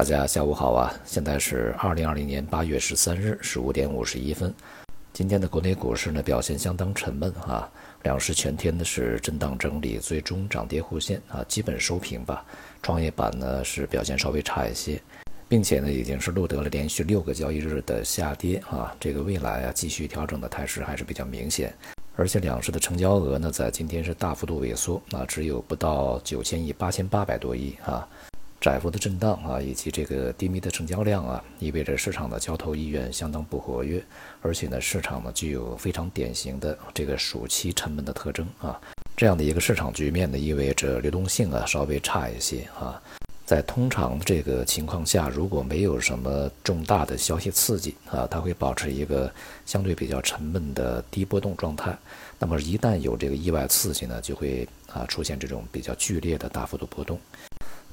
大家下午好啊！现在是二零二零年八月十三日十五点五十一分。今天的国内股市呢表现相当沉闷啊，两市全天呢是震荡整理，最终涨跌互现啊，基本收平吧。创业板呢是表现稍微差一些，并且呢已经是录得了连续六个交易日的下跌啊，这个未来啊继续调整的态势还是比较明显。而且两市的成交额呢在今天是大幅度萎缩啊，只有不到九千亿，八千八百多亿啊。窄幅的震荡啊，以及这个低迷的成交量啊，意味着市场的交投意愿相当不活跃，而且呢，市场呢具有非常典型的这个暑期沉闷的特征啊。这样的一个市场局面呢，意味着流动性啊稍微差一些啊。在通常这个情况下，如果没有什么重大的消息刺激啊，它会保持一个相对比较沉闷的低波动状态。那么一旦有这个意外刺激呢，就会啊出现这种比较剧烈的大幅度波动。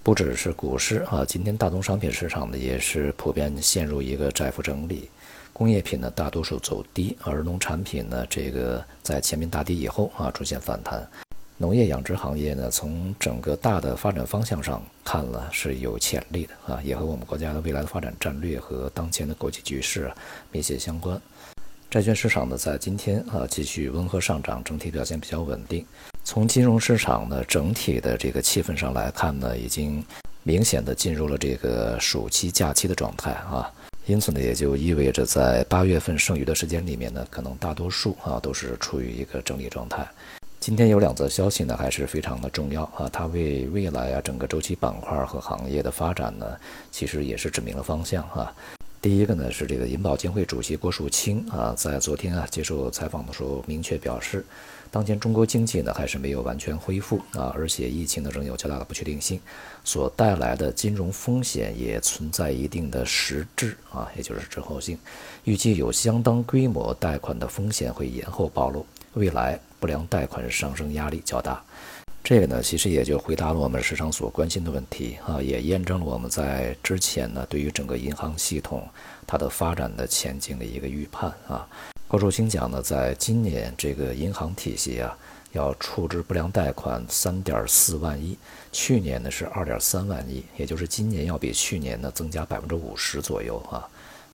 不只是股市啊，今天大宗商品市场呢也是普遍陷入一个窄幅整理，工业品呢大多数走低，而农产品呢这个在前面大跌以后啊出现反弹，农业养殖行业呢从整个大的发展方向上看了是有潜力的啊，也和我们国家的未来的发展战略和当前的国际局势啊密切相关。债券市场呢在今天啊继续温和上涨，整体表现比较稳定。从金融市场呢整体的这个气氛上来看呢，已经明显的进入了这个暑期假期的状态啊，因此呢，也就意味着在八月份剩余的时间里面呢，可能大多数啊都是处于一个整理状态。今天有两则消息呢，还是非常的重要啊，它为未来啊整个周期板块和行业的发展呢，其实也是指明了方向啊。第一个呢是这个银保监会主席郭树清啊，在昨天啊接受采访的时候明确表示。当前中国经济呢还是没有完全恢复啊，而且疫情呢仍有较大的不确定性，所带来的金融风险也存在一定的实质啊，也就是滞后性。预计有相当规模贷款的风险会延后暴露，未来不良贷款上升压力较大。这个呢，其实也就回答了我们市场所关心的问题啊，也验证了我们在之前呢对于整个银行系统它的发展的前景的一个预判啊。高树清讲呢，在今年这个银行体系啊，要处置不良贷款三点四万亿，去年呢是二点三万亿，也就是今年要比去年呢增加百分之五十左右啊，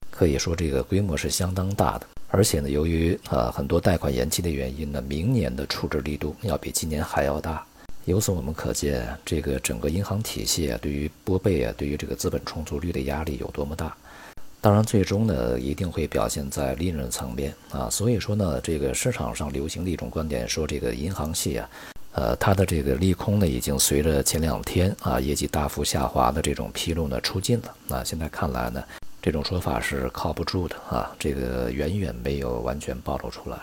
可以说这个规模是相当大的。而且呢，由于啊很多贷款延期的原因呢，明年的处置力度要比今年还要大。由此我们可见，这个整个银行体系啊，对于拨备啊，对于这个资本充足率的压力有多么大。当然，最终呢一定会表现在利润层面啊。所以说呢，这个市场上流行的一种观点说，这个银行系啊，呃，它的这个利空呢，已经随着前两天啊业绩大幅下滑的这种披露呢出尽了。那现在看来呢，这种说法是靠不住的啊，这个远远没有完全暴露出来。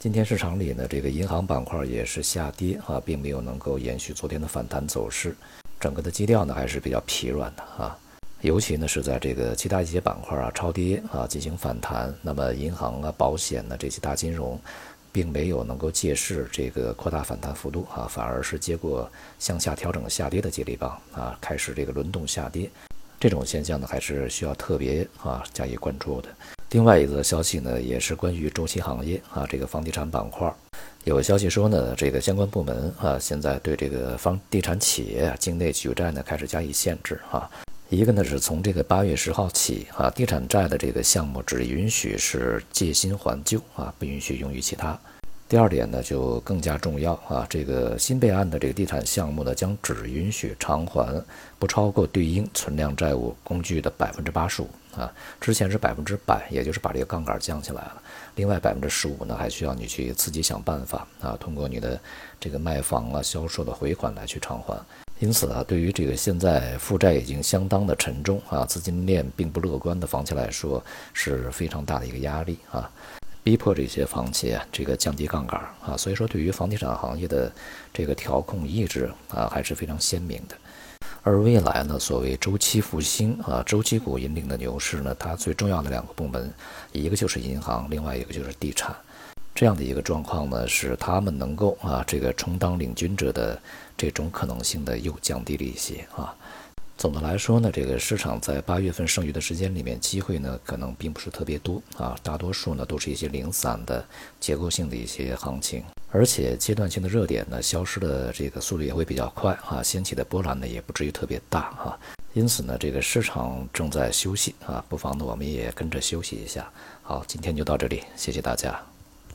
今天市场里呢，这个银行板块也是下跌啊，并没有能够延续昨天的反弹走势，整个的基调呢还是比较疲软的啊。尤其呢是在这个其他一些板块啊超跌啊进行反弹，那么银行啊、保险呢这些大金融，并没有能够借势这个扩大反弹幅度啊，反而是接过向下调整下跌的接力棒啊，开始这个轮动下跌，这种现象呢还是需要特别啊加以关注的。另外一则消息呢也是关于周期行业啊，这个房地产板块，有消息说呢这个相关部门啊现在对这个房地产企业啊境内举债呢开始加以限制啊。一个呢是从这个八月十号起啊，地产债的这个项目只允许是借新还旧啊，不允许用于其他。第二点呢就更加重要啊，这个新备案的这个地产项目呢将只允许偿还不超过对应存量债务工具的百分之八十五啊，之前是百分之百，也就是把这个杠杆降下来了。另外百分之十五呢还需要你去自己想办法啊，通过你的这个卖房啊、销售的回款来去偿还。因此啊，对于这个现在负债已经相当的沉重啊，资金链并不乐观的房企来说，是非常大的一个压力啊，逼迫这些房企啊这个降低杠杆啊，所以说对于房地产行业的这个调控意志啊还是非常鲜明的。而未来呢，所谓周期复兴啊，周期股引领的牛市呢，它最重要的两个部门，一个就是银行，另外一个就是地产。这样的一个状况呢，使他们能够啊，这个充当领军者的这种可能性的又降低了一些啊。总的来说呢，这个市场在八月份剩余的时间里面，机会呢可能并不是特别多啊，大多数呢都是一些零散的结构性的一些行情。而且阶段性的热点呢，消失的这个速度也会比较快啊，掀起的波澜呢也不至于特别大啊。因此呢，这个市场正在休息啊，不妨呢我们也跟着休息一下。好，今天就到这里，谢谢大家。